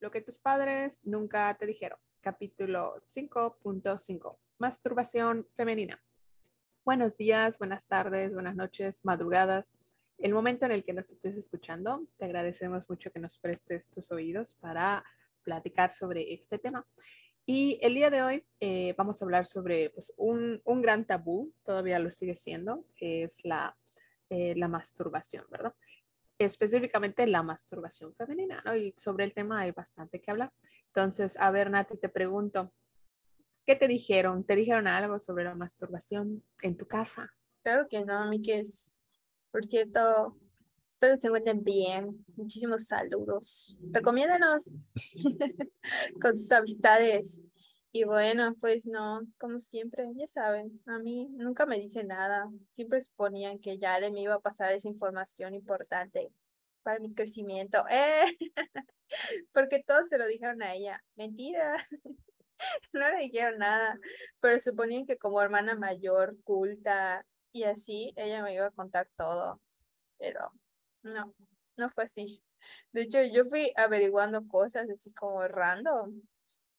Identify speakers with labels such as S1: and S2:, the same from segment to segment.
S1: Lo que tus padres nunca te dijeron. Capítulo 5.5. Masturbación femenina. Buenos días, buenas tardes, buenas noches, madrugadas. El momento en el que nos estés escuchando, te agradecemos mucho que nos prestes tus oídos para platicar sobre este tema. Y el día de hoy eh, vamos a hablar sobre pues, un, gran tabú, todavía lo sigue siendo, que es la, eh, la masturbación, ¿verdad? Específicamente la masturbación femenina. Y sobre el tema hay bastante que hablar. Entonces, a ver, Nati, te pregunto, ¿qué te dijeron? ¿Te dijeron algo sobre la masturbación en tu casa?
S2: Claro que no, a mí que es, por cierto, espero que se encuentren bien. Muchísimos saludos. Recomiéndanos con tus amistades. Y bueno, pues no, como siempre, ya saben, a mí nunca me dicen nada. Siempre suponían que ya me iba a pasar esa información importante para mi crecimiento. ¡Eh! Porque todos se lo dijeron a ella. Mentira. no le dijeron nada, pero suponían que como hermana mayor, culta y así, ella me iba a contar todo. Pero no, no fue así. De hecho, yo fui averiguando cosas así como random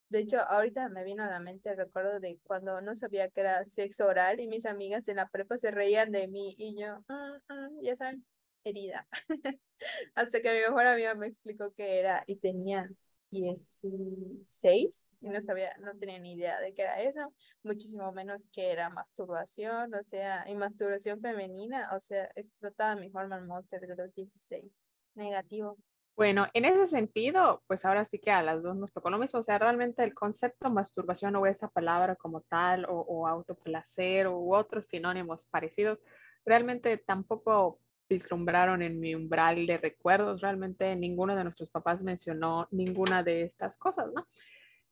S2: de hecho, ahorita me vino a la mente el recuerdo de cuando no sabía que era sexo oral y mis amigas en la prepa se reían de mí y yo, mm, mm", ya saben, herida. Hasta que mi mejor amiga me explicó qué era y tenía 16 y no sabía, no tenía ni idea de qué era eso, muchísimo menos que era masturbación, o sea, y masturbación femenina, o sea, explotaba mi hormone monster de los 16. Negativo.
S1: Bueno, en ese sentido, pues ahora sí que a las dos nos tocó lo mismo. O sea, realmente el concepto masturbación o esa palabra como tal, o, o autoplacer u otros sinónimos parecidos, realmente tampoco vislumbraron en mi umbral de recuerdos. Realmente ninguno de nuestros papás mencionó ninguna de estas cosas, ¿no?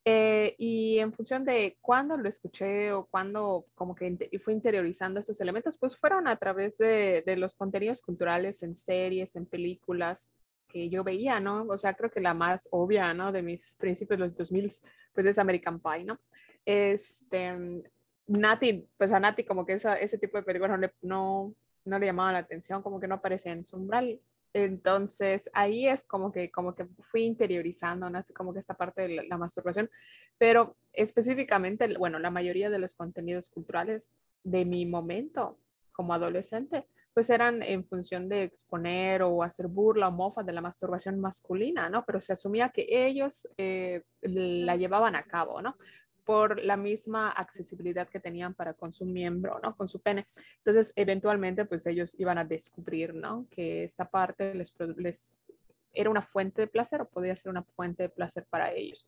S1: Eh, y en función de cuándo lo escuché o cuándo como que fui interiorizando estos elementos, pues fueron a través de, de los contenidos culturales en series, en películas, que yo veía, ¿no? O sea, creo que la más obvia, ¿no? De mis principios de los 2000, pues es American Pie, ¿no? Este, Nati, pues a Nati como que esa, ese tipo de películas no no, no le llamaba la atención, como que no aparecía en su umbral. Entonces ahí es como que, como que fui interiorizando, ¿no? Así como que esta parte de la, la masturbación, pero específicamente, bueno, la mayoría de los contenidos culturales de mi momento como adolescente, pues eran en función de exponer o hacer burla o mofa de la masturbación masculina, ¿no? Pero se asumía que ellos eh, la llevaban a cabo, ¿no? Por la misma accesibilidad que tenían para con su miembro, ¿no? Con su pene. Entonces, eventualmente, pues ellos iban a descubrir, ¿no? Que esta parte les, les era una fuente de placer o podía ser una fuente de placer para ellos.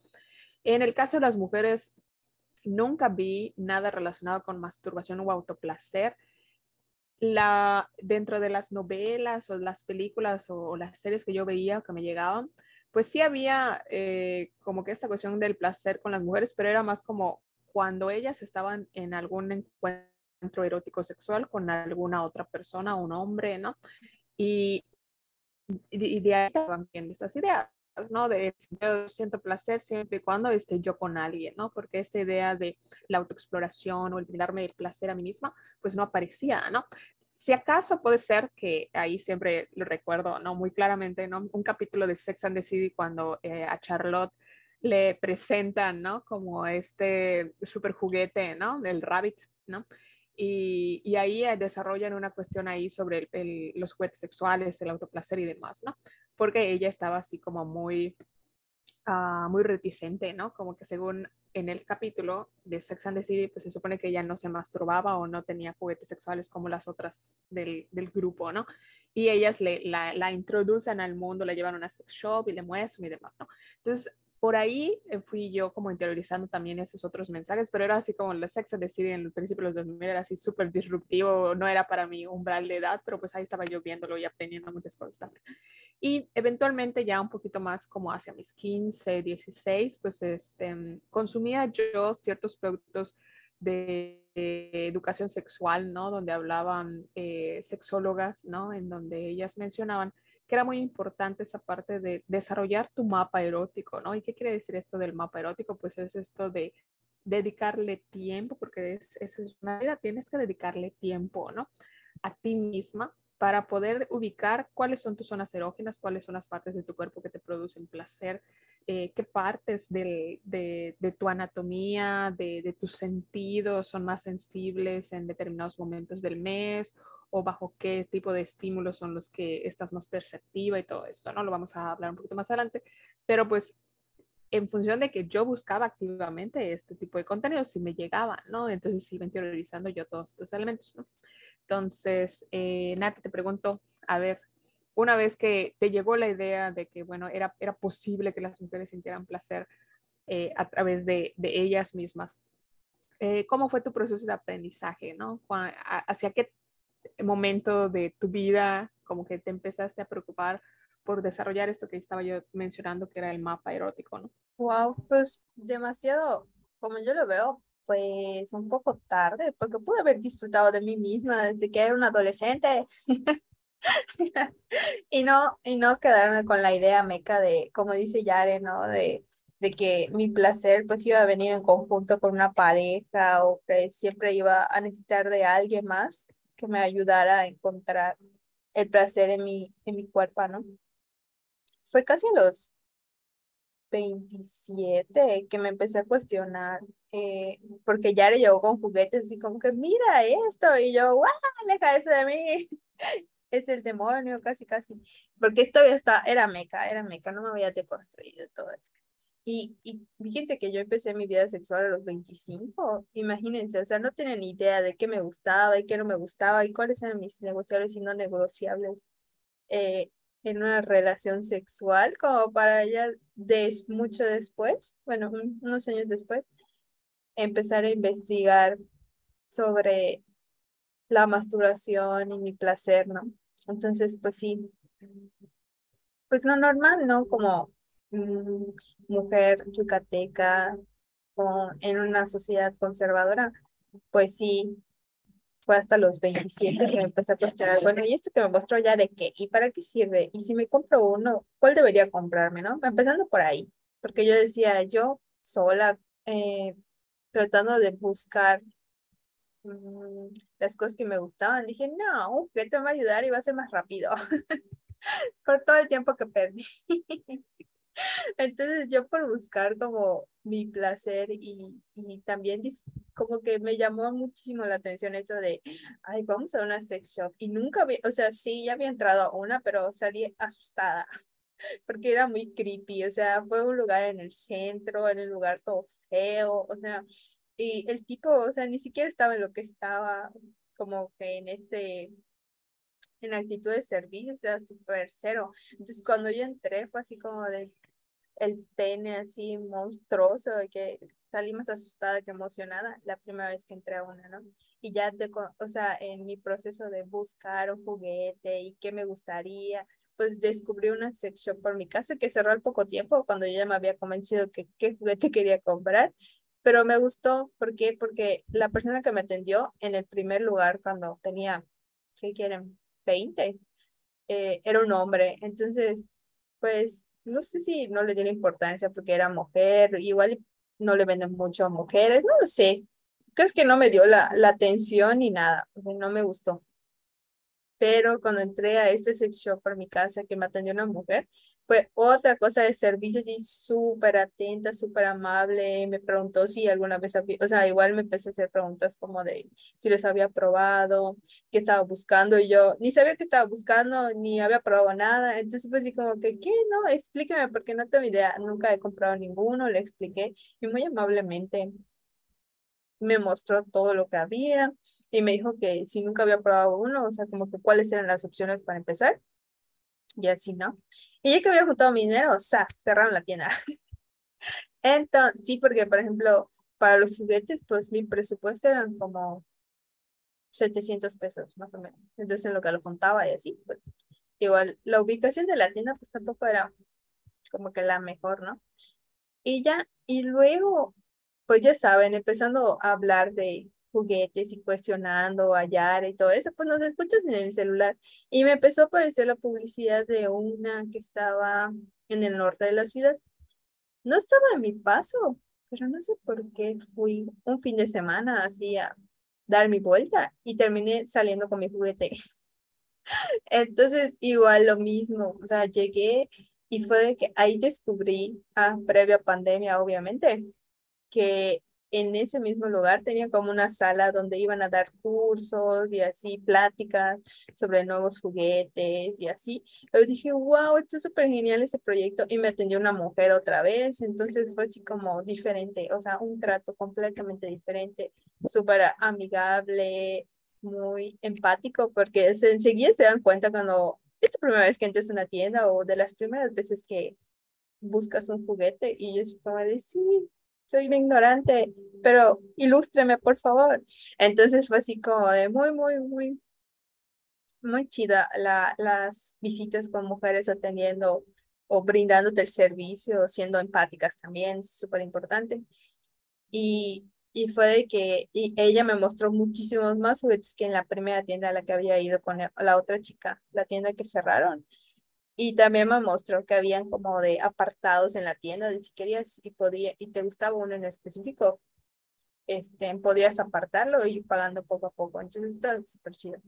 S1: En el caso de las mujeres, nunca vi nada relacionado con masturbación o autoplacer la, dentro de las novelas o las películas o, las series que yo veía que me llegaban, pues sí había eh, como que esta cuestión del placer con las mujeres, pero era más como cuando ellas estaban en algún encuentro erótico sexual con alguna otra persona, un hombre, ¿no? Y, y de ahí estaban viendo estas ideas. ¿No? De yo siento placer siempre y cuando esté yo con alguien, ¿no? Porque esta idea de la autoexploración o el brindarme placer a mí misma, pues no aparecía, ¿no? Si acaso puede ser que ahí siempre lo recuerdo, ¿no? Muy claramente, ¿no? Un capítulo de Sex and the City cuando eh, a Charlotte le presentan, ¿no? Como este super juguete, ¿no? Del rabbit, ¿no? Y, y, ahí desarrollan una cuestión ahí sobre el, los juguetes sexuales, el autoplacer y demás, ¿no? Porque ella estaba así como muy, uh, muy reticente, ¿no? Como que según en el capítulo de Sex and the City, pues se supone que ella no se masturbaba o no tenía juguetes sexuales como las otras del, del grupo, ¿no? Y ellas le, la, la, introducen al mundo, la llevan a una sex shop y le muestran y demás, ¿no? Entonces, por ahí eh, fui yo como interiorizando también esos otros mensajes, pero era así como la Sex and the City en el principio de los 2000 era así súper disruptivo, no era para mí umbral de edad, pero pues ahí estaba yo viéndolo y aprendiendo muchas cosas también. Y eventualmente ya un poquito más como hacia mis 15, 16, pues este, consumía yo ciertos productos de, educación sexual, ¿no? Donde hablaban eh, sexólogas, ¿no? En donde ellas mencionaban que era muy importante esa parte de desarrollar tu mapa erótico, ¿no? ¿Y qué quiere decir esto del mapa erótico? Pues es esto de dedicarle tiempo, porque es, esa es una vida, tienes que dedicarle tiempo, ¿no? A ti misma para poder ubicar cuáles son tus zonas erógenas, cuáles son las partes de tu cuerpo que te producen placer, eh, qué partes de, tu anatomía, de, de, tus sentidos son más sensibles en determinados momentos del mes o bajo qué tipo de estímulos son los que estás más perceptiva y todo esto, ¿no? Lo vamos a hablar un poquito más adelante, pero pues en función de que yo buscaba activamente este tipo de contenidos, si me llegaban, ¿no? Entonces iba interiorizando yo todos estos elementos, ¿no? Entonces, eh, Nati, te pregunto, a ver, una vez que te llegó la idea de que, bueno, era, era posible que las mujeres sintieran placer eh, a través de, de ellas mismas, eh, ¿cómo fue tu proceso de aprendizaje, ¿no? ¿Hacia qué momento de tu vida como que te empezaste a preocupar por desarrollar esto que estaba yo mencionando, que era el mapa erótico, ¿no?
S2: Wow, pues demasiado, como yo lo veo, pues un poco tarde, porque pude haber disfrutado de mí misma desde que era una adolescente. y no, y no quedarme con la idea meca de, como dice Yare, ¿no? De, de que mi placer pues iba a venir en conjunto con una pareja o que siempre iba a necesitar de alguien más que me ayudara a encontrar el placer en mi, en mi cuerpo, ¿no? Fue casi a los 27 que me empecé a cuestionar, eh, porque ya le llegó con juguetes así como que, mira esto, y yo, ¡guau! Aleja eso de mí. es el demonio, casi, casi. Porque esto ya está, era meca, era meca, no me había deconstruido todo esto. Y, fíjense que yo empecé mi vida sexual a los 25, imagínense, o sea, no tienen ni idea de qué me gustaba y qué no me gustaba y cuáles eran mis negociables y no negociables eh, en una relación sexual, como para ya des, mucho después, bueno, unos años después, empezar a investigar sobre la masturbación y mi placer, ¿no? Entonces, pues sí, pues lo normal, ¿no? Como mujer yucateca o en una sociedad conservadora, pues sí, fue hasta los 27 que me empecé a cuestionar, bueno, ¿y esto que me mostró ya de qué? ¿Y para qué sirve? Y si me compro uno, ¿cuál debería comprarme, no? Empezando por ahí, porque yo decía, yo sola, eh, tratando de buscar Mm, las cosas que me gustaban. Dije, no, que te va a ayudar y va a ser más rápido. por todo el tiempo que perdí. Entonces yo por buscar como mi placer y, y, también como que me llamó muchísimo la atención eso de, ay, vamos a una sex shop. Y nunca vi, o sea, sí, ya había entrado a una, pero salí asustada porque era muy creepy. O sea, fue un lugar en el centro, en el lugar todo feo. O sea, y el tipo, o sea, ni siquiera estaba en lo que estaba, como que en este, en actitud de servicio, o sea, súper cero. Entonces, cuando yo entré, fue así como de el pene así monstruoso, que salí más asustada que emocionada la primera vez que entré a una, ¿no? Y ya, te, o sea, en mi proceso de buscar un juguete y qué me gustaría, pues descubrí una shop por mi casa que cerró al poco tiempo cuando yo ya me había convencido que qué juguete quería comprar pero me gustó, ¿por qué? Porque la persona que me atendió en el primer lugar cuando tenía, ¿qué quieren? 20, eh, era un hombre, entonces, pues, no sé si no le tiene importancia porque era mujer, igual no le venden mucho a mujeres, no lo sé, creo que no me dio la, la atención ni nada, o sea, no me gustó. Pero cuando entré a este sex shop por mi casa que me atendió una mujer, fue otra cosa de servicio, y súper atenta, súper amable, me preguntó si alguna vez, había, o sea, igual me empecé a hacer preguntas como de si les había probado, qué estaba buscando, y yo ni sabía qué estaba buscando, ni había probado nada, entonces fue así como que, ¿qué? No, explíqueme, porque no tengo idea, nunca he comprado ninguno, le expliqué, y muy amablemente me mostró todo lo que había, y me dijo que si nunca había probado uno, o sea, como que cuáles eran las opciones para empezar, y así, ¿no? Y ya que había juntado mi dinero, ¡zas! cerraron la tienda. Entonces, sí, porque, por ejemplo, para los juguetes, pues mi presupuesto eran como 700 pesos, más o menos. Entonces, en lo que lo contaba y así, pues, igual, la ubicación de la tienda, pues tampoco era como que la mejor, ¿no? Y ya, y luego, pues ya saben, empezando a hablar de juguetes y cuestionando, hallar y todo eso, pues nos escuchas en el celular. Y me empezó a aparecer la publicidad de una que estaba en el norte de la ciudad. No estaba en mi paso, pero no sé por qué fui un fin de semana así a dar mi vuelta y terminé saliendo con mi juguete. Entonces, igual lo mismo, o sea, llegué Y fue de que ahí descubrí, ah, previa pandemia, obviamente, que en ese mismo lugar tenía como una sala donde iban a dar cursos y así, pláticas sobre nuevos juguetes y así. Yo dije, wow, esto es súper genial este proyecto y me atendió una mujer otra vez, entonces fue así como diferente, o sea, un trato completamente diferente, súper amigable, muy empático, porque enseguida se dan cuenta cuando es tu primera vez que entras a una tienda o de las primeras veces que buscas un juguete y es como de sí, soy una ignorante, pero ilústreme, por favor. Entonces fue así como de muy, muy, muy, muy chida la, las visitas con mujeres atendiendo o brindándote el servicio, siendo empáticas también, súper importante. Y, y fue de que ella me mostró muchísimos más juguetes que en la primera tienda a la que había ido con la otra chica, la tienda que cerraron. Y también me mostró que habían como de apartados en la tienda de si querías y podía y te gustaba uno en específico, este, podías apartarlo y ir pagando poco a poco. Entonces está súper chido.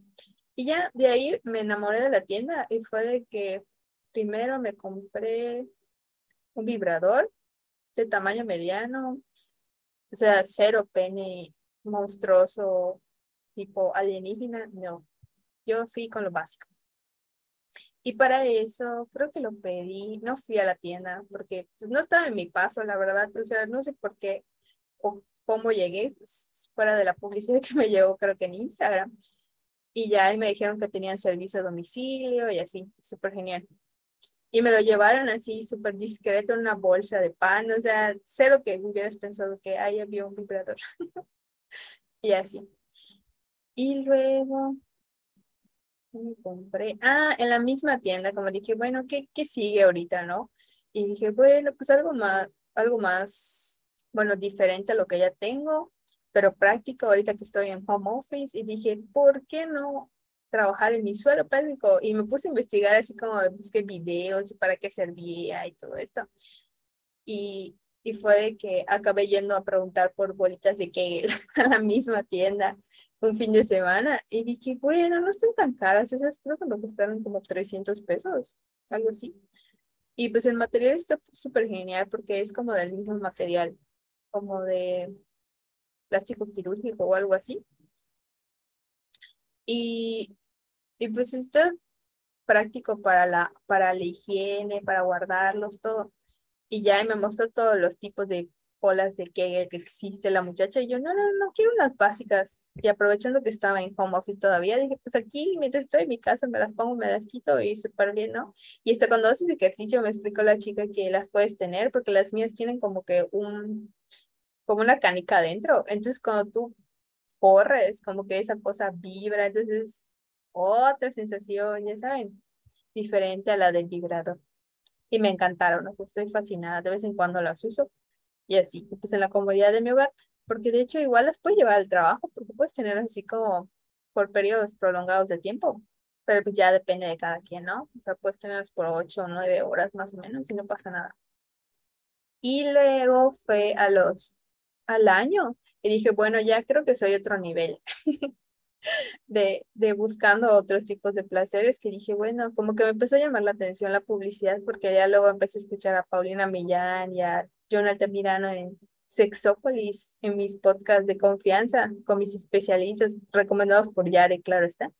S2: Y ya de ahí me enamoré de la tienda y fue de que primero me compré un vibrador de tamaño mediano, o sea, cero pene monstruoso tipo alienígena, no. Yo fui con lo básico. Y para eso creo que lo pedí, no fui a la tienda porque pues, no estaba en mi paso, la verdad, o sea, no sé por qué o cómo llegué, pues, fuera de la publicidad que me llegó creo que en Instagram. Y ya me dijeron que tenían servicio a domicilio y así, súper genial. Y me lo llevaron así súper discreto en una bolsa de pan, o sea, cero que hubieras pensado que ahí había un vibrador. y así. Y luego, me compré, ah, en la misma tienda, como dije, bueno, ¿qué, qué sigue ahorita, no? Y dije, bueno, pues algo más, algo más, bueno, diferente a lo que ya tengo, pero práctico ahorita que estoy en home office. Y dije, ¿por qué no trabajar en mi suelo pélvico? Y me puse a investigar así como busqué videos y para qué servía y todo esto. Y, y fue de que acabé yendo a preguntar por bolitas de Kegel a la misma tienda un fin de semana y dije, bueno, no están tan caras, esas creo que me costaron como 300 pesos, algo así. Y pues el material está súper genial porque es como del mismo material, como de plástico quirúrgico o algo así. Y, y pues está práctico para la, para la higiene, para guardarlos, todo. Y ya me mostró todos los tipos de olas de que, que existe la muchacha y yo, no, no, no, quiero unas básicas. Y aprovechando que estaba en home office todavía, dije, pues aquí mientras estoy en mi casa me las pongo, me las quito y súper bien, ¿no? Y hasta cuando haces ejercicio me explicó la chica que las puedes tener porque las mías tienen como que un, como una canica adentro. Entonces cuando tú corres, como que esa cosa vibra, entonces otra sensación, ya saben, diferente a la del vibrador. Y me encantaron, o sea, estoy fascinada, de vez en cuando las uso y así, pues en la comodidad de mi hogar, porque de hecho igual las puedes llevar al trabajo, porque puedes tener así como por periodos prolongados de tiempo, pero pues ya depende de cada quien, ¿no? O sea, puedes tenerlas por ocho o nueve horas más o menos y no pasa nada. Y luego fue a los, al año y dije, bueno, ya creo que soy otro nivel. de, de buscando otros tipos de placeres que dije, bueno, como que me empezó a llamar la atención la publicidad porque ya luego empecé a escuchar a Paulina Millán y a Jonathan Mirano en Sexópolis, en mis podcasts de confianza con mis especialistas recomendados por Yare, claro está.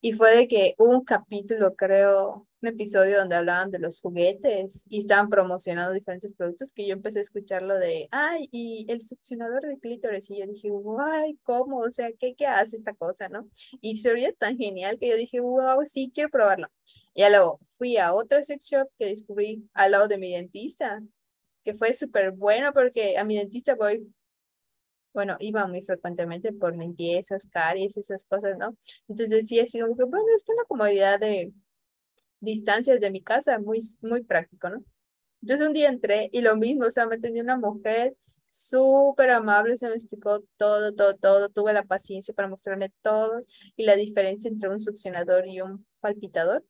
S2: Y fue de que un capítulo, creo, un episodio donde hablaban de los juguetes y estaban promocionando diferentes productos que yo empecé a escucharlo de, ay, y el succionador de clítoris. Y yo dije, guay, ¿cómo? O sea, ¿qué, qué hace esta cosa, no? Y se oía tan genial que yo dije, wow, sí, quiero probarlo. Y luego fui a otro sex shop que descubrí al lado de mi dentista que fue súper bueno porque a mi dentista voy, bueno, iba muy frecuentemente por limpiezas, caries, esas cosas, ¿no? Entonces decía así como que, bueno, está en la comodidad de distancias de mi casa, muy, muy práctico, ¿no? Entonces un día entré y lo mismo, o sea, me tenía una mujer súper amable, se me explicó todo, todo, todo, tuve la paciencia para mostrarme todo y la diferencia entre un succionador y un palpitador.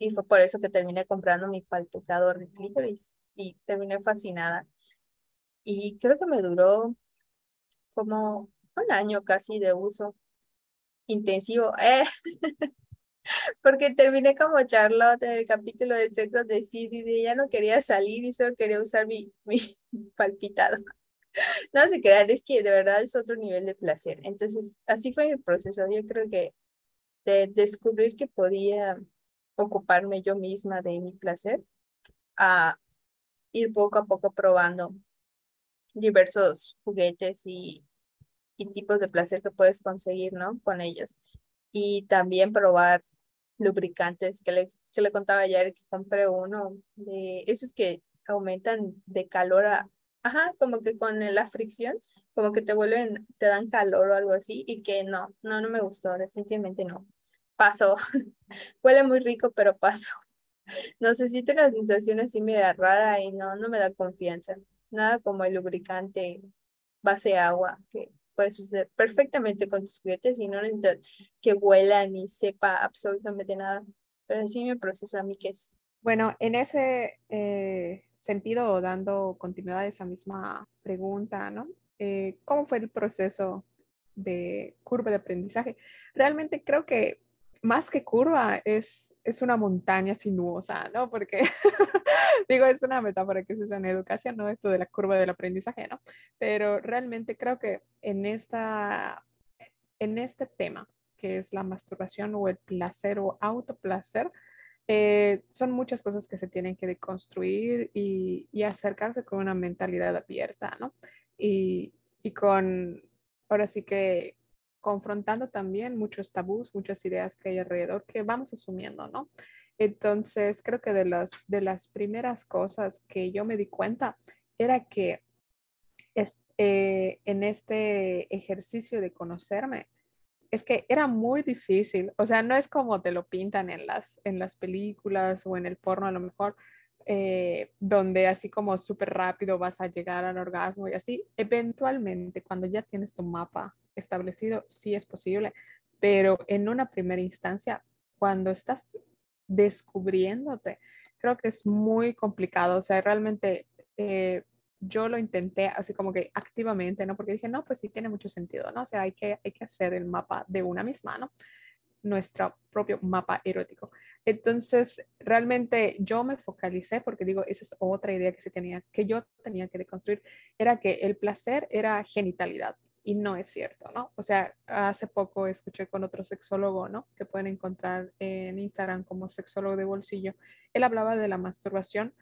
S2: Y fue por eso que terminé comprando mi palpitador de clítoris y terminé fascinada. Y creo que me duró como un año casi de uso intensivo. Eh, Porque terminé como Charlotte en el capítulo de sexo de Sid y ya no quería salir y solo quería usar mi, mi palpitador. No se crean, es que de verdad es otro nivel de placer. Entonces, así fue el proceso. Yo creo que de descubrir que podía ocuparme yo misma de mi placer a ir poco a poco probando diversos juguetes y, tipos de placer que puedes conseguir, ¿no? Con ellos. Y también probar lubricantes, que le, que le contaba ayer que compré uno de esos que aumentan de calor a, ajá, como que con la fricción, como que te vuelven, te dan calor o algo así, y que no, no, no me gustó, definitivamente no. Paso. Huele muy rico, pero paso. No sé, si la sensación así media rara y no, no me da confianza. Nada como el lubricante base agua, que puede suceder perfectamente con tus juguetes y no necesitas que huela ni sepa absolutamente nada. Pero así me proceso a mí que es.
S1: Bueno, en ese eh, sentido, dando continuidad a esa misma pregunta, ¿no? Eh, ¿Cómo fue el proceso de curva de aprendizaje? Realmente creo que más que curva es, es una montaña sinuosa, ¿no? Porque, digo, es una metáfora que se usa en educación, ¿no? Esto de la curva del aprendizaje, ¿no? Pero realmente creo que en, esta, en este tema, que es la masturbación o el placer o autoplacer, eh, son muchas cosas que se tienen que deconstruir y, y acercarse con una mentalidad abierta, ¿no? Y, y con, ahora sí que confrontando también muchos tabús, muchas ideas que hay alrededor que vamos asumiendo, ¿no? Entonces, creo que de las, de las primeras cosas que yo me di cuenta era que eh, en este ejercicio de conocerme, es que era muy difícil, o sea, no es como te lo pintan en las, en las películas o en el porno a lo mejor, eh, donde así como súper rápido vas a llegar al orgasmo y así, eventualmente cuando ya tienes tu mapa establecido, sí es posible, pero en una primera instancia, cuando estás descubriéndote, creo que es muy complicado, o sea, realmente eh, yo lo intenté así como que activamente, ¿no? Porque dije, no, pues sí tiene mucho sentido, ¿no? O sea, hay que, hay que hacer el mapa de una misma, ¿no? Nuestro propio mapa erótico. Entonces, realmente yo me focalicé porque digo, esa es otra idea que se tenía, que yo tenía que deconstruir, era que el placer era genitalidad y no es cierto, ¿no? O sea, hace poco escuché con otro sexólogo, ¿no? Que pueden encontrar en Instagram como sexólogo de bolsillo. Él hablaba de la masturbación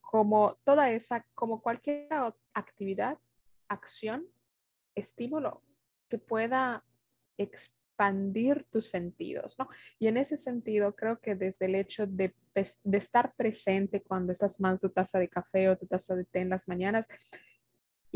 S1: como toda esa, como cualquier actividad, acción, estímulo que pueda expandir tus sentidos, ¿no? Y en ese sentido, creo que desde el hecho de, de estar presente cuando estás tomando tu taza de café o tu taza de té en las mañanas,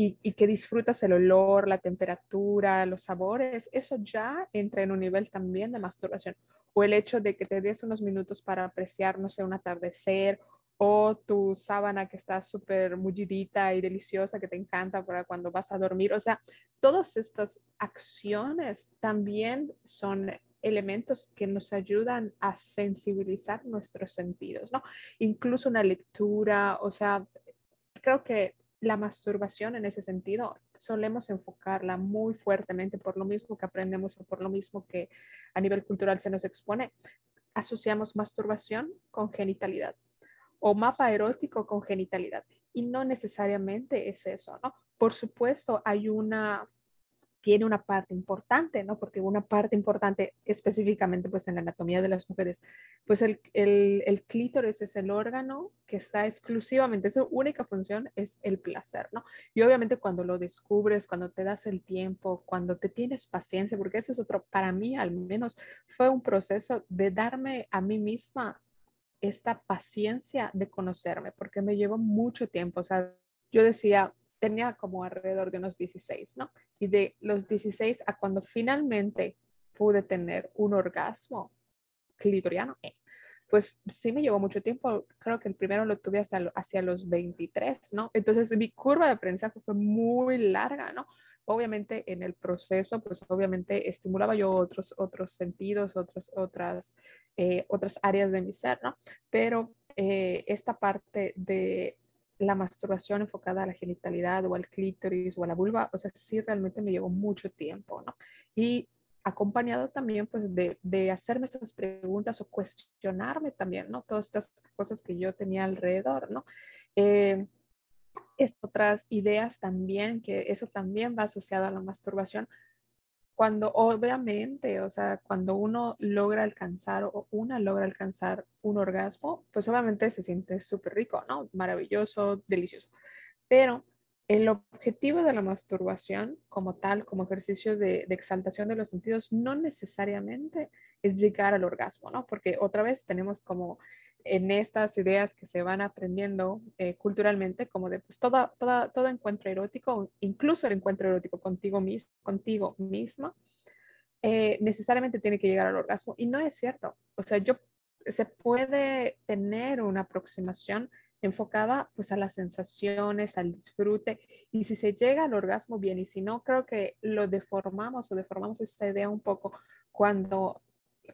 S1: y, que disfrutas el olor, la temperatura, los sabores, eso ya entra en un nivel también de masturbación. O el hecho de que te des unos minutos para apreciar, no sé, un atardecer o tu sábana que está súper mullidita y deliciosa que te encanta para cuando vas a dormir. O sea, todas estas acciones también son elementos que nos ayudan a sensibilizar nuestros sentidos, ¿no? Incluso una lectura, o sea, creo que la masturbación en ese sentido solemos enfocarla muy fuertemente por lo mismo que aprendemos o por lo mismo que a nivel cultural se nos expone. Asociamos masturbación con genitalidad o mapa erótico con genitalidad y no necesariamente es eso, ¿no? Por supuesto, hay una tiene una parte importante, ¿no? Porque una parte importante específicamente pues en la anatomía de las mujeres, pues el, el, el clítoris es el órgano que está exclusivamente, su única función es el placer, ¿no? Y obviamente cuando lo descubres, cuando te das el tiempo, cuando te tienes paciencia, porque eso es otro, para mí al menos fue un proceso de darme a mí misma esta paciencia de conocerme, porque me llevó mucho tiempo, o sea, yo decía, tenía como alrededor de unos 16, ¿no? Y de los 16 a cuando finalmente pude tener un orgasmo clitoriano, eh, pues sí me llevó mucho tiempo. Creo que el primero lo tuve hasta hacia los 23, ¿no? Entonces mi curva de aprendizaje fue muy larga, ¿no? Obviamente en el proceso, pues obviamente estimulaba yo otros, otros sentidos, otros, otras, eh, otras áreas de mi ser, ¿no? Pero eh, esta parte de la masturbación enfocada a la genitalidad o al clítoris o a la vulva, o sea, sí realmente me llevó mucho tiempo, ¿no? Y acompañado también pues de, de, hacerme esas preguntas o cuestionarme también, ¿no? Todas estas cosas que yo tenía alrededor, ¿no? Eh, otras ideas también, que eso también va asociado a la masturbación, cuando obviamente, o sea, cuando uno logra alcanzar o una logra alcanzar un orgasmo, pues obviamente se siente súper rico, ¿no? Maravilloso, delicioso. Pero el objetivo de la masturbación como tal, como ejercicio de, exaltación de los sentidos, no necesariamente es llegar al orgasmo, ¿no? Porque otra vez tenemos como en estas ideas que se van aprendiendo eh, culturalmente, como de pues toda, toda, todo encuentro erótico, incluso el encuentro erótico contigo mismo, contigo misma, eh, necesariamente tiene que llegar al orgasmo. Y no es cierto. O sea, yo se puede tener una aproximación enfocada pues a las sensaciones, al disfrute. Y si se llega al orgasmo, bien. Y si no, creo que lo deformamos o deformamos esta idea un poco cuando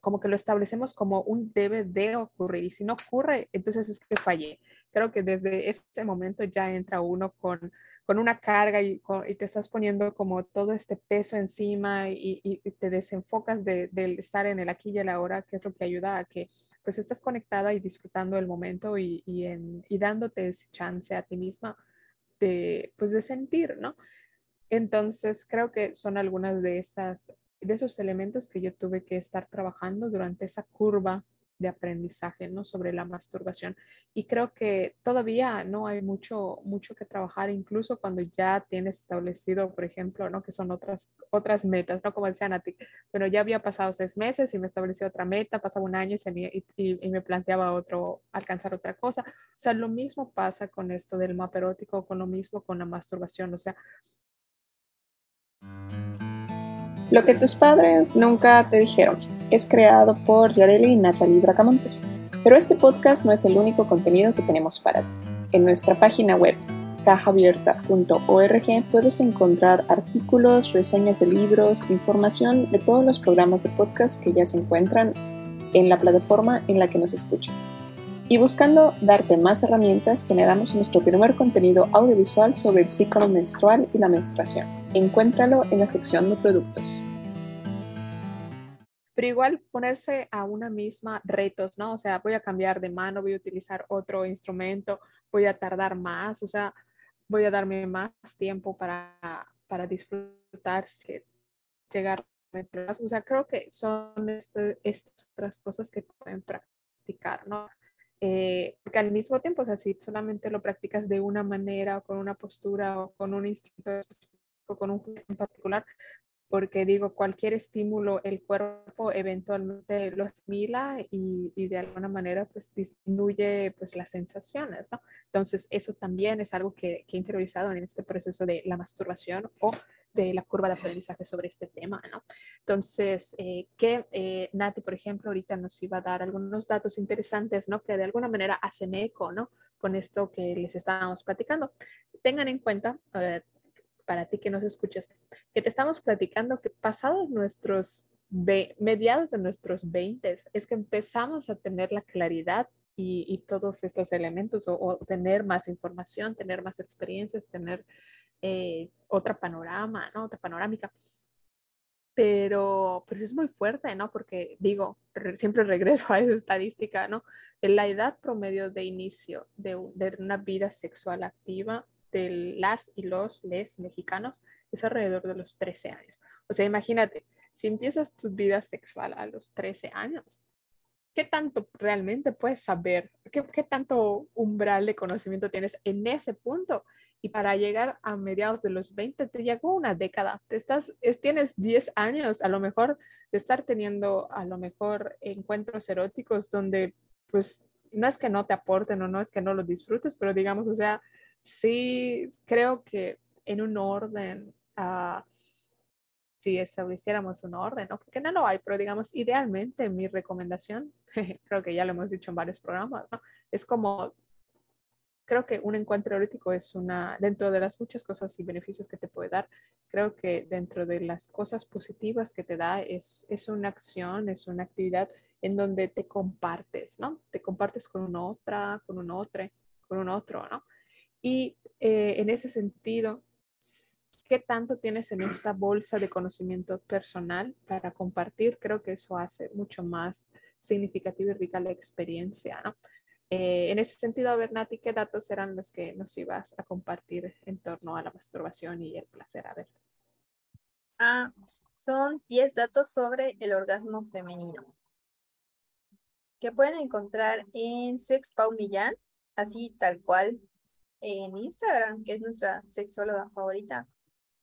S1: como que lo establecemos como un debe de ocurrir y si no ocurre, entonces es que fallé. Creo que desde ese momento ya entra uno con, con una carga y, y, te estás poniendo como todo este peso encima y, y te desenfocas del de, estar en el aquí y el ahora, que es lo que ayuda a que pues estás conectada y disfrutando el momento y, en, y dándote ese chance a ti misma de, pues de sentir, ¿no? Entonces, creo que son algunas de esas de esos elementos que yo tuve que estar trabajando durante esa curva de aprendizaje, ¿no? Sobre la masturbación. Y creo que todavía no hay mucho, mucho que trabajar, incluso cuando ya tienes establecido, por ejemplo, ¿no? Que son otras, otras metas, ¿no? Como decían a ti, bueno, ya había pasado seis meses y me establecí otra meta, pasaba un año y, y, y, me planteaba otro, alcanzar otra cosa. O sea, lo mismo pasa con esto del mapa erótico, con lo mismo con la masturbación. O sea,
S3: lo que tus padres nunca te dijeron es creado por Yareli y Natalie Bracamontes. Pero este podcast no es el único contenido que tenemos para ti. En nuestra página web cajaabierta.org puedes encontrar artículos, reseñas de libros, información de todos los programas de podcast que ya se encuentran en la plataforma en la que nos escuches. Y buscando darte más herramientas, generamos nuestro primer contenido audiovisual sobre el ciclo menstrual y la menstruación. Encuéntralo en la sección de productos.
S1: Pero igual ponerse a una misma retos, ¿no? O sea, voy a cambiar de mano, voy a utilizar otro instrumento, voy a tardar más, o sea, voy a darme más tiempo para, para disfrutar, llegar o sea, creo que son este, estas otras cosas que pueden practicar, ¿no? Eh, porque al mismo tiempo, o sea, si solamente lo practicas de una manera o con una postura o con un instrumento con un en particular, porque digo, cualquier estímulo, el cuerpo eventualmente lo asimila y, y, de alguna manera pues disminuye pues las sensaciones, ¿no? Entonces, eso también es algo que, que he interiorizado en este proceso de la masturbación o de la curva de aprendizaje sobre este tema, ¿no? Entonces, eh, que eh, Nati, por ejemplo, ahorita nos iba a dar algunos datos interesantes, ¿no? Que de alguna manera hacen eco, ¿no? Con esto que les estábamos platicando. Tengan en cuenta, para ti que nos escuchas, que te estamos platicando que pasados nuestros, mediados de nuestros 20, es que empezamos a tener la claridad y, y todos estos elementos o, o, tener más información, tener más experiencias, tener eh, otra panorama, ¿no? Otra panorámica. Pero, pues es muy fuerte, ¿no? Porque digo, siempre regreso a esa estadística, ¿no? La edad promedio de inicio de, de una vida sexual activa de las y los les mexicanos es alrededor de los 13 años. O sea, imagínate, si empiezas tu vida sexual a los 13 años, ¿qué tanto realmente puedes saber? ¿Qué, ¿Qué, tanto umbral de conocimiento tienes en ese punto? y para llegar a mediados de los 20 te llegó una década. Te estás, es, tienes 10 años a lo mejor de estar teniendo a lo mejor encuentros eróticos donde pues no es que no te aporten o no es que no los disfrutes, pero digamos, o sea, sí creo que en un orden, uh, si estableciéramos un orden, ¿no? porque no lo hay, pero digamos, idealmente mi recomendación, creo que ya lo hemos dicho en varios programas, ¿no? es como creo que un encuentro erótico es una, dentro de las muchas cosas y beneficios que te puede dar, creo que dentro de las cosas positivas que te da es, es una acción, es una actividad en donde te compartes, ¿no? Te compartes con una otra, con un otro, con un otro, ¿no? Y eh, en ese sentido, ¿qué tanto tienes en esta bolsa de conocimiento personal para compartir. Creo que eso hace mucho más significativa y rica la experiencia, ¿no? Eh, en ese sentido, a ver, Nati, ¿qué datos eran los que nos ibas a compartir en torno a la masturbación y el placer? A ver.
S2: Ah, son 10 datos sobre el orgasmo femenino que pueden encontrar en Sex Pau Millán, así tal cual, en Instagram, que es nuestra sexóloga favorita,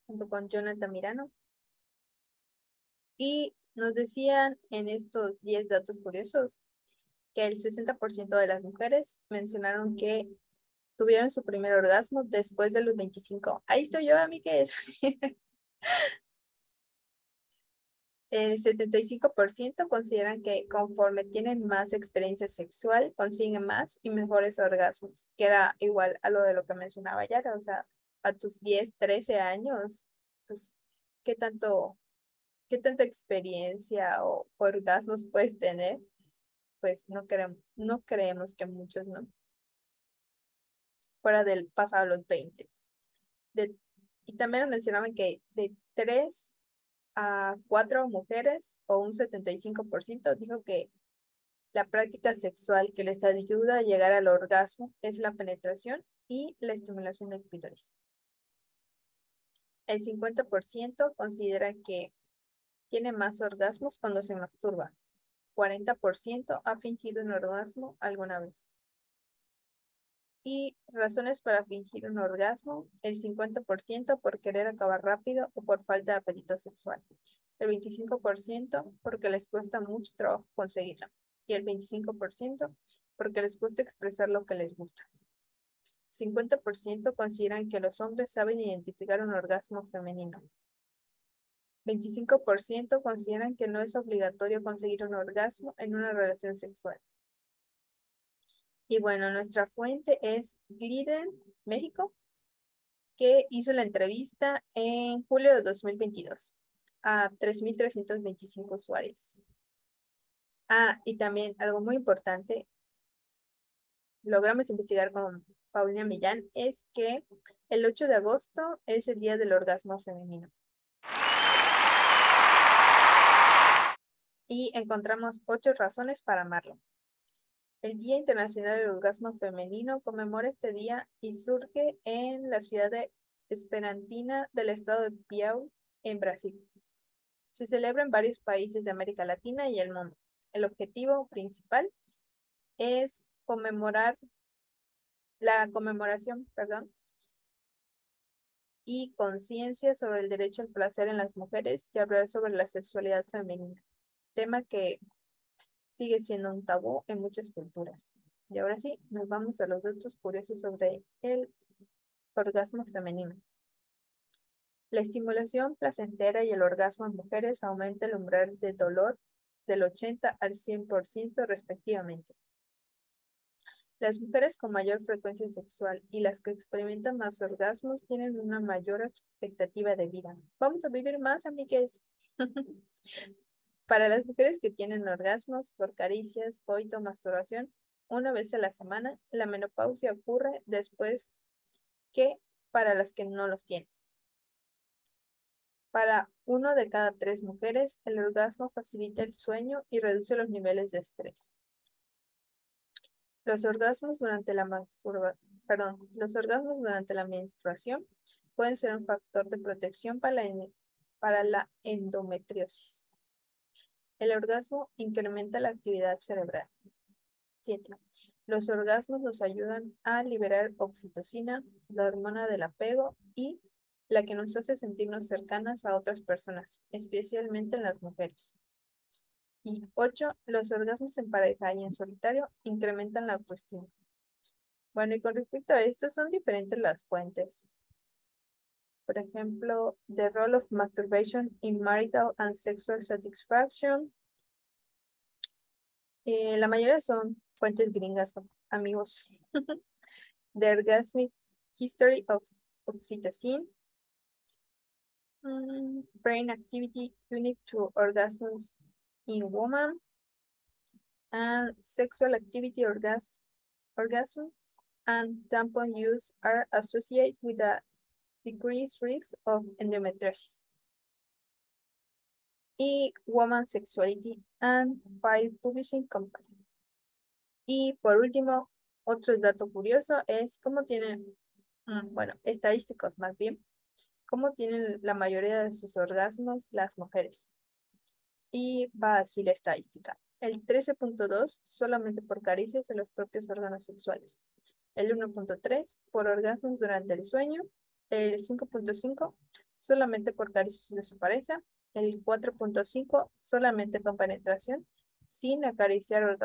S2: junto con Jonathan Mirano. Y nos decían en estos 10 datos curiosos que el 60% de las mujeres mencionaron que tuvieron su primer orgasmo después de los 25. Ahí estoy yo, amigues. El 75% consideran que conforme tienen más experiencia sexual, consiguen más y mejores orgasmos, que era igual a lo de lo que mencionaba Yara, o sea, a tus 10, 13 años, pues, ¿qué tanto, qué tanta experiencia o orgasmos puedes tener? Pues no creemos, no creemos que muchos, ¿no? Fuera del pasado los 20. De, y también mencionaban que de 3 a cuatro mujeres o un 75% dijo que la práctica sexual que les ayuda a llegar al orgasmo es la penetración y la estimulación del clítoris. El 50% considera que tiene más orgasmos cuando se masturba. 40% ha fingido un orgasmo alguna vez. Y razones para fingir un orgasmo, el 50% por querer acabar rápido o por falta de apetito sexual. El 25% porque les cuesta mucho trabajo conseguirlo. Y el 25% porque les cuesta expresar lo que les gusta. 50% consideran que los hombres saben identificar un orgasmo femenino. 25% consideran que no es obligatorio conseguir un orgasmo en una relación sexual. Y bueno, nuestra fuente es Gliden, México, que hizo la entrevista en julio de 2022 a 3.325 usuarios. Ah, y también algo muy importante, logramos investigar con Paulina Millán, es que el 8 de agosto es el día del orgasmo femenino. Y encontramos ocho razones para amarlo. El Día Internacional del Orgasmo Femenino conmemora este día y surge en la ciudad de Esperantina del estado de Piauí, en Brasil. Se celebra en varios países de América Latina y el mundo. El objetivo principal es conmemorar la conmemoración, perdón, y conciencia sobre el derecho al placer en las mujeres y hablar sobre la sexualidad femenina, tema que sigue siendo un tabú en muchas culturas. Y ahora sí, nos vamos a los datos curiosos sobre el orgasmo femenino. La estimulación placentera y el orgasmo en mujeres aumenta el umbral de dolor del 80 al 100% respectivamente. Las mujeres con mayor frecuencia sexual y las que experimentan más orgasmos tienen una mayor expectativa de vida. Vamos a vivir más, amigues. Para las mujeres que tienen orgasmos por caricias, coito, masturbación, una vez a la semana, la menopausia ocurre después que para las que no los tienen. Para uno de cada tres mujeres, el orgasmo facilita el sueño y reduce los niveles de estrés. Los orgasmos durante la los orgasmos durante la menstruación pueden ser un factor de protección para la endometriosis. El orgasmo incrementa la actividad cerebral. 7. Los orgasmos nos ayudan a liberar oxitocina, la hormona del apego y la que nos hace sentirnos cercanas a otras personas, especialmente en las mujeres. Y 8. Los orgasmos en pareja y en solitario incrementan la autoestima. Bueno, y con respecto a esto, son diferentes las fuentes. Por ejemplo, The Role of Masturbation in Marital and Sexual Satisfaction. Eh, la mayoría son fuentes gringas, amigos. The Orgasmic History of Oxytocin. Mm, brain Activity Unique to Orgasms in Woman. And Sexual Activity orgas Orgasm and tampon use are associated with a Decreased Risk of Endometriosis. Y Woman Sexuality and File Publishing Company. Y por último, otro dato curioso es cómo tienen, mm, bueno, estadísticos más bien, cómo tienen la mayoría de sus orgasmos las mujeres. Y va así la estadística. El 13.2 solamente por caricias en los propios órganos sexuales. El 1.3 por orgasmos durante el sueño. El 5.5 solamente por caricias de su pareja. El 4.5 solamente con penetración sin acariciar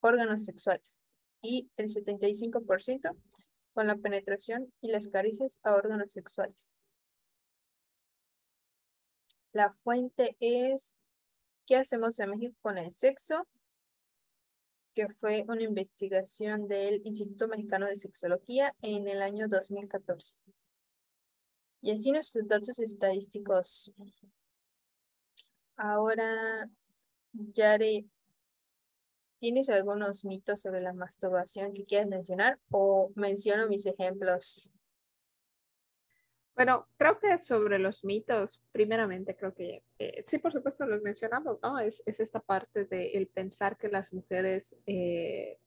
S2: órganos sexuales. Y el 75% con la penetración y las caricias a órganos sexuales. La fuente es ¿Qué hacemos en México con el sexo? que fue una investigación del Instituto Mexicano de Sexología en el año 2014. Y así nuestros datos estadísticos. Ahora, Yare, ¿tienes algunos mitos sobre la masturbación que quieras mencionar o menciono mis ejemplos?
S1: Bueno, creo que sobre los mitos, primeramente creo que eh, sí, por supuesto, los mencionamos, ¿no? Es, es esta parte de el pensar que las mujeres eh,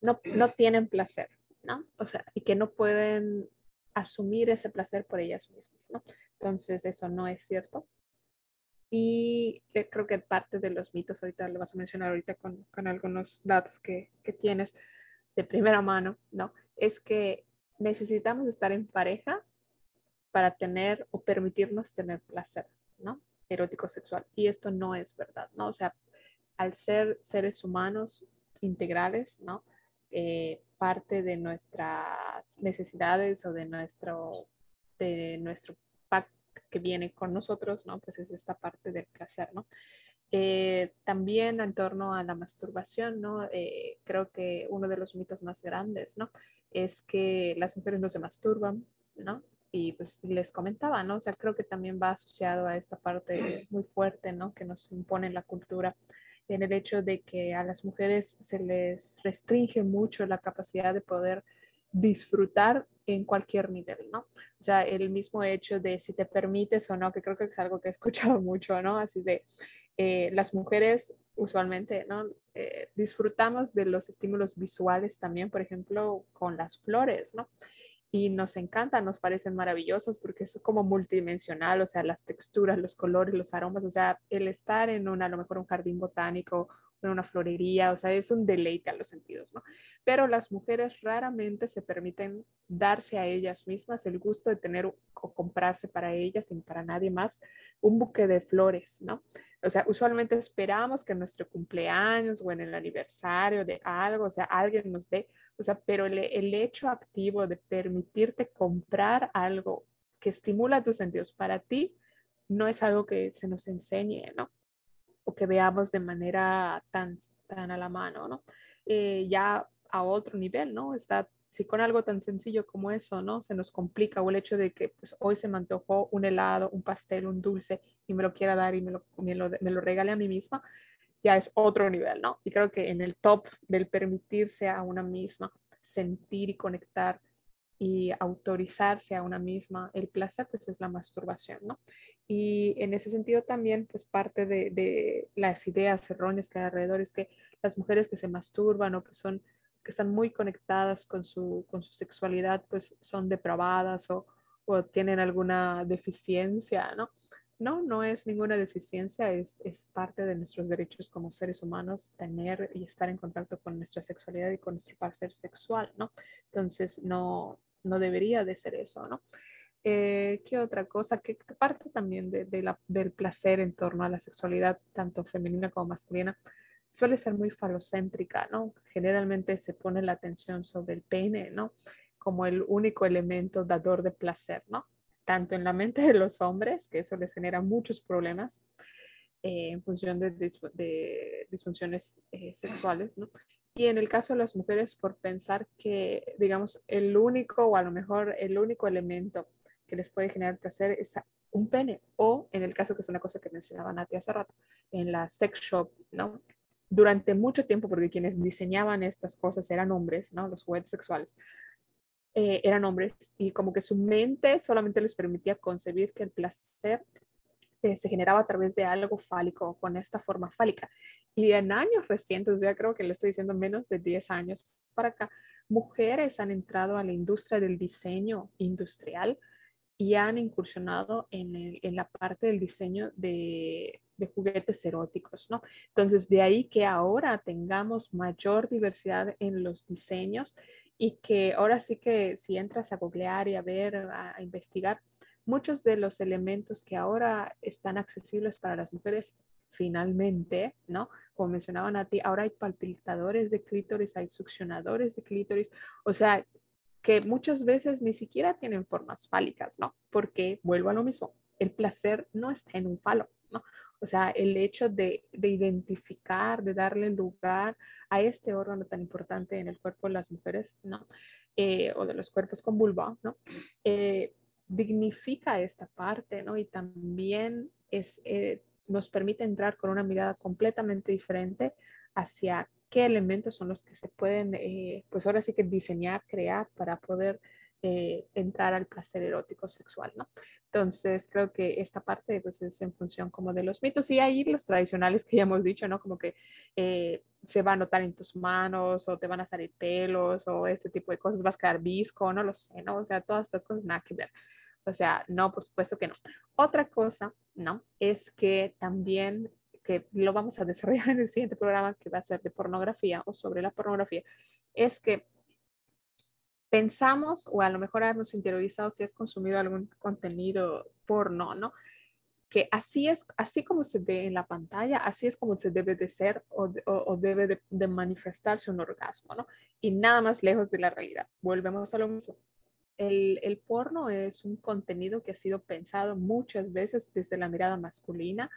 S1: no, no tienen placer, ¿no? O sea, y que no pueden asumir ese placer por ellas mismas, ¿no? Entonces, eso no es cierto. Y creo que parte de los mitos, ahorita lo vas a mencionar ahorita con, con algunos datos que, que tienes de primera mano, ¿no? Es que necesitamos estar en pareja para tener o permitirnos tener placer, ¿no? Erótico sexual. Y esto no es verdad, ¿no? O sea, al ser seres humanos integrales, ¿no? Eh, parte de nuestras necesidades o de nuestro, de nuestro pack que viene con nosotros, ¿no? Pues es esta parte del placer, ¿no? Eh, también en torno a la masturbación, ¿no? Eh, creo que uno de los mitos más grandes, ¿no? Es que las mujeres no se masturban, ¿no? y pues les comentaba, ¿no? O sea, creo que también va asociado a esta parte muy fuerte, ¿no? Que nos impone la cultura en el hecho de que a las mujeres se les restringe mucho la capacidad de poder disfrutar en cualquier nivel, ¿no? O sea, el mismo hecho de si te permites o no, que creo que es algo que he escuchado mucho, ¿no? Así de eh, las mujeres usualmente, ¿no? Eh, disfrutamos de los estímulos visuales también, por ejemplo, con las flores, ¿no? Y nos encantan, nos parecen maravillosos porque es como multidimensional, o sea, las texturas, los colores, los aromas, o sea, el estar en un, a lo mejor un jardín botánico, en una florería, o sea, es un deleite a los sentidos, ¿no? Pero las mujeres raramente se permiten darse a ellas mismas el gusto de tener o comprarse para ellas y para nadie más un buque de flores, ¿no? O sea, usualmente esperamos que en nuestro cumpleaños o en el aniversario de algo, o sea, alguien nos dé o sea, pero el, el hecho activo de permitirte comprar algo que estimula tus sentidos para ti no es algo que se nos enseñe, ¿no? O que veamos de manera tan, tan a la mano, ¿no? Eh, ya a otro nivel, ¿no? Está, si con algo tan sencillo como eso, ¿no? Se nos complica, o el hecho de que pues, hoy se me antojó un helado, un pastel, un dulce, y me lo quiera dar y me lo, me lo, me lo regale a mí misma, ya es otro nivel, ¿no? Y creo que en el top del permitirse a una misma sentir y conectar y autorizarse a una misma el placer, pues es la masturbación, ¿no? Y en ese sentido también, pues parte de, las ideas erróneas que hay alrededor es que las mujeres que se masturban o que son que están muy conectadas con su, con su sexualidad, pues son depravadas o, o tienen alguna deficiencia, ¿no? No, no es ninguna deficiencia, es, parte de nuestros derechos como seres humanos tener y estar en contacto con nuestra sexualidad y con nuestro placer sexual, ¿no? Entonces, no, no debería de ser eso, ¿no? Eh, ¿Qué otra cosa? ¿Qué parte también de, la, del placer en torno a la sexualidad, tanto femenina como masculina, suele ser muy falocéntrica, ¿no? Generalmente se pone la atención sobre el pene, ¿no? Como el único elemento dador de placer, ¿no? Tanto en la mente de los hombres, que eso les genera muchos problemas eh, en función de, disfunciones eh, sexuales, ¿no? Y en el caso de las mujeres, por pensar que, digamos, el único o a lo mejor el único elemento que les puede generar placer es un pene, o en el caso que es una cosa que mencionaba Nati hace rato, en la sex shop, ¿no? Durante mucho tiempo, porque quienes diseñaban estas cosas eran hombres, ¿no? Los juguetes sexuales eh, eran hombres y como que su mente solamente les permitía concebir que el placer eh, se generaba a través de algo fálico, con esta forma fálica. Y en años recientes, ya creo que le estoy diciendo menos de 10 años para acá, mujeres han entrado a la industria del diseño industrial y han incursionado en, en la parte del diseño de, de, juguetes eróticos, ¿no? Entonces, de ahí que ahora tengamos mayor diversidad en los diseños y que ahora sí que si entras a googlear y a ver, a, investigar, muchos de los elementos que ahora están accesibles para las mujeres finalmente, ¿no? Como mencionaban a ti, ahora hay palpitadores de clítoris, hay succionadores de clítoris, o sea, que muchas veces ni siquiera tienen formas fálicas, ¿no? Porque vuelvo a lo mismo, el placer no está en un falo, ¿no? O sea, el hecho de, identificar, de darle lugar a este órgano tan importante en el cuerpo de las mujeres, ¿no? Eh, o de los cuerpos con vulva, ¿no? Eh, dignifica esta parte, ¿no? Y también es, eh, nos permite entrar con una mirada completamente diferente hacia qué elementos son los que se pueden, pues ahora sí que diseñar, crear para poder eh, entrar al placer erótico sexual, ¿no? Entonces, creo que esta parte pues, es en función como de los mitos y ahí los tradicionales que ya hemos dicho, ¿no? Como que eh, se va a notar en tus manos o te van a salir pelos o este tipo de cosas, vas a quedar visco, no lo sé, ¿no? O sea, todas estas cosas nada que ver. O sea, no, por supuesto que no. Otra cosa, ¿no? Es que también que lo vamos a desarrollar en el siguiente programa que va a ser de pornografía o sobre la pornografía, es que pensamos o a lo mejor hemos interiorizado si has consumido algún contenido porno, ¿no? Que así es, así como se ve en la pantalla, así es como se debe de ser o, o, debe de, manifestarse un orgasmo, ¿no? Y nada más lejos de la realidad. Volvemos a lo mismo. El, el porno es un contenido que ha sido pensado muchas veces desde la mirada masculina,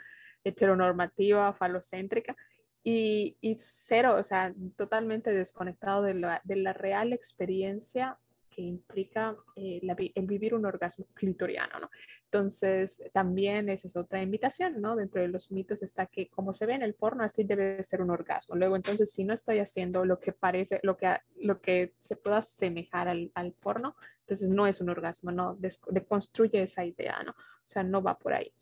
S1: heteronormativa, falocéntrica, y, cero, o sea, totalmente desconectado de la, de la real experiencia que implica eh, el vivir un orgasmo clitoriano, ¿no? Entonces, también esa es otra invitación, ¿no? Dentro de los mitos está que como se ve en el porno, así debe ser un orgasmo. Luego, entonces, si no estoy haciendo lo que parece, lo que, lo que se pueda asemejar al, al porno, entonces no es un orgasmo, ¿no? deconstruye esa idea, ¿no? O sea, no va por ahí.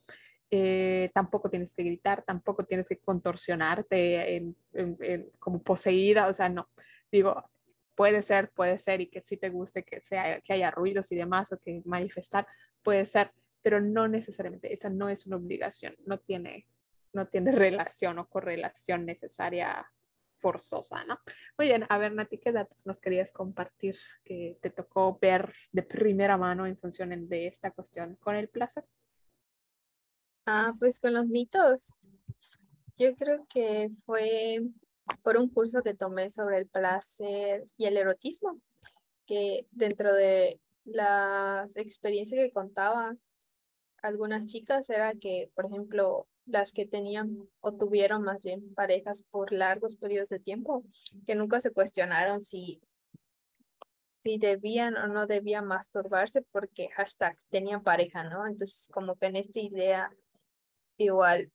S1: Eh, tampoco tienes que gritar, tampoco tienes que contorsionarte como poseída, o sea, no. Digo, puede ser, puede ser, y que sí te guste que, sea, que haya ruidos y demás, o que manifestar, puede ser, pero no necesariamente, esa no es una obligación, no tiene, no tiene relación o correlación necesaria forzosa, ¿no? Muy bien, a ver, Nati, ¿qué datos nos querías compartir que te tocó ver de primera mano en función de esta cuestión con el placer?
S2: Ah, pues con los mitos. Yo creo que fue por un curso que tomé sobre el placer y el erotismo, que dentro de las experiencias que contaban algunas chicas era que, por ejemplo, las que tenían o tuvieron más bien parejas por largos periodos de tiempo, que nunca se cuestionaron si, si debían o no debían masturbarse porque hashtag tenían pareja, ¿no? Entonces, como que en esta idea igual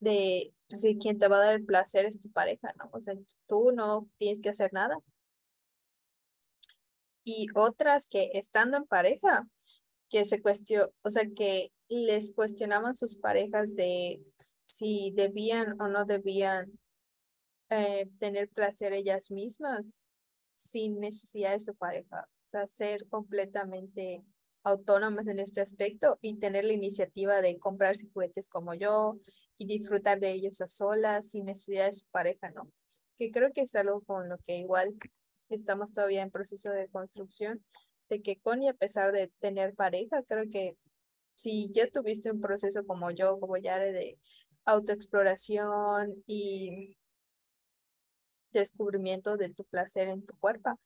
S2: de si quien te va a dar el placer es tu pareja, ¿no? O sea, tú no tienes que hacer nada. Y otras que estando en pareja, que se cuestionó, o sea, que les cuestionaban sus parejas de si debían o no debían eh, tener placer ellas mismas sin necesidad de su pareja. O sea, ser completamente autónomas en este aspecto y tener la iniciativa de comprarse juguetes como yo y disfrutar de ellos a solas sin necesidad de su pareja, ¿no? Que creo que es algo con lo que igual estamos todavía en proceso de construcción, de que Connie, a pesar de tener pareja, creo que si ya tuviste un proceso como yo, como Yare, de autoexploración y descubrimiento de tu placer en tu cuerpo,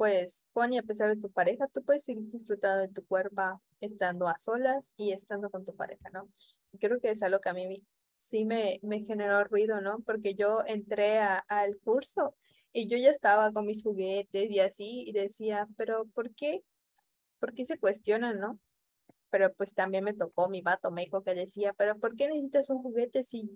S2: pues, Connie, a pesar de tu pareja, tú puedes seguir disfrutando de tu cuerpo estando a solas y estando con tu pareja, ¿no? creo que es algo que a mí sí me, me generó ruido, ¿no? Porque yo entré al curso y yo ya estaba con mis juguetes y así, y decía, pero ¿por qué? ¿Por qué se cuestionan, no? Pero pues también me tocó mi vato, me dijo que decía, pero ¿por qué necesitas un juguete si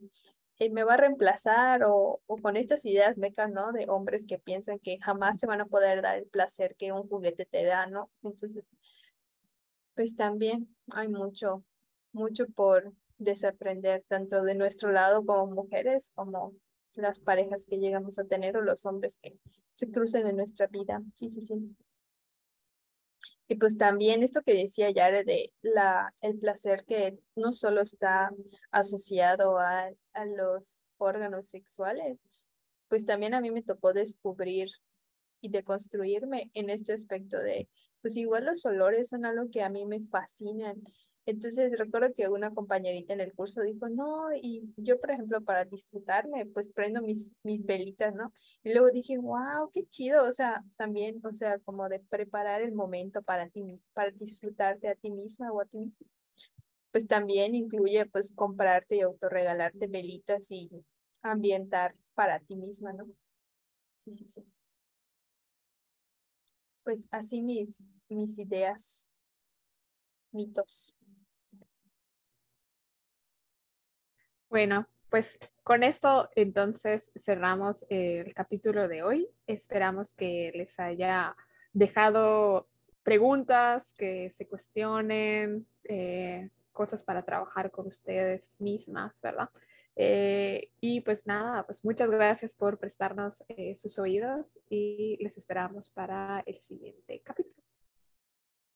S2: eh, me va a reemplazar o, o con estas ideas mecas, ¿no? De hombres que piensan que jamás se van a poder dar el placer que un juguete te da, ¿no? Entonces, pues también hay mucho, mucho por desaprender, tanto de nuestro lado como mujeres, como las parejas que llegamos a tener o los hombres que se crucen en nuestra vida. Sí, sí, sí. Y pues también esto que decía Yare de la, el placer que no solo está asociado a, a los órganos sexuales, pues también a mí me tocó descubrir y deconstruirme en este aspecto de, pues igual los olores son algo que a mí me fascinan entonces recuerdo que una compañerita en el curso dijo, no, y yo, por ejemplo, para disfrutarme, pues prendo mis, mis velitas, ¿no? Y luego dije, wow, qué chido, o sea, también, o sea, como de preparar el momento para ti, para disfrutarte a ti misma o a ti mismo. Pues también incluye, pues, comprarte y autorregalarte velitas y ambientar para ti misma, ¿no? Sí, sí, sí. Pues así mis, mis ideas, mitos.
S1: Bueno, pues con esto entonces cerramos el capítulo de hoy. Esperamos que les haya dejado preguntas, que se cuestionen, eh, cosas para trabajar con ustedes mismas, ¿verdad? Eh, y pues nada, pues muchas gracias por prestarnos eh, sus oídos y les esperamos para el siguiente capítulo.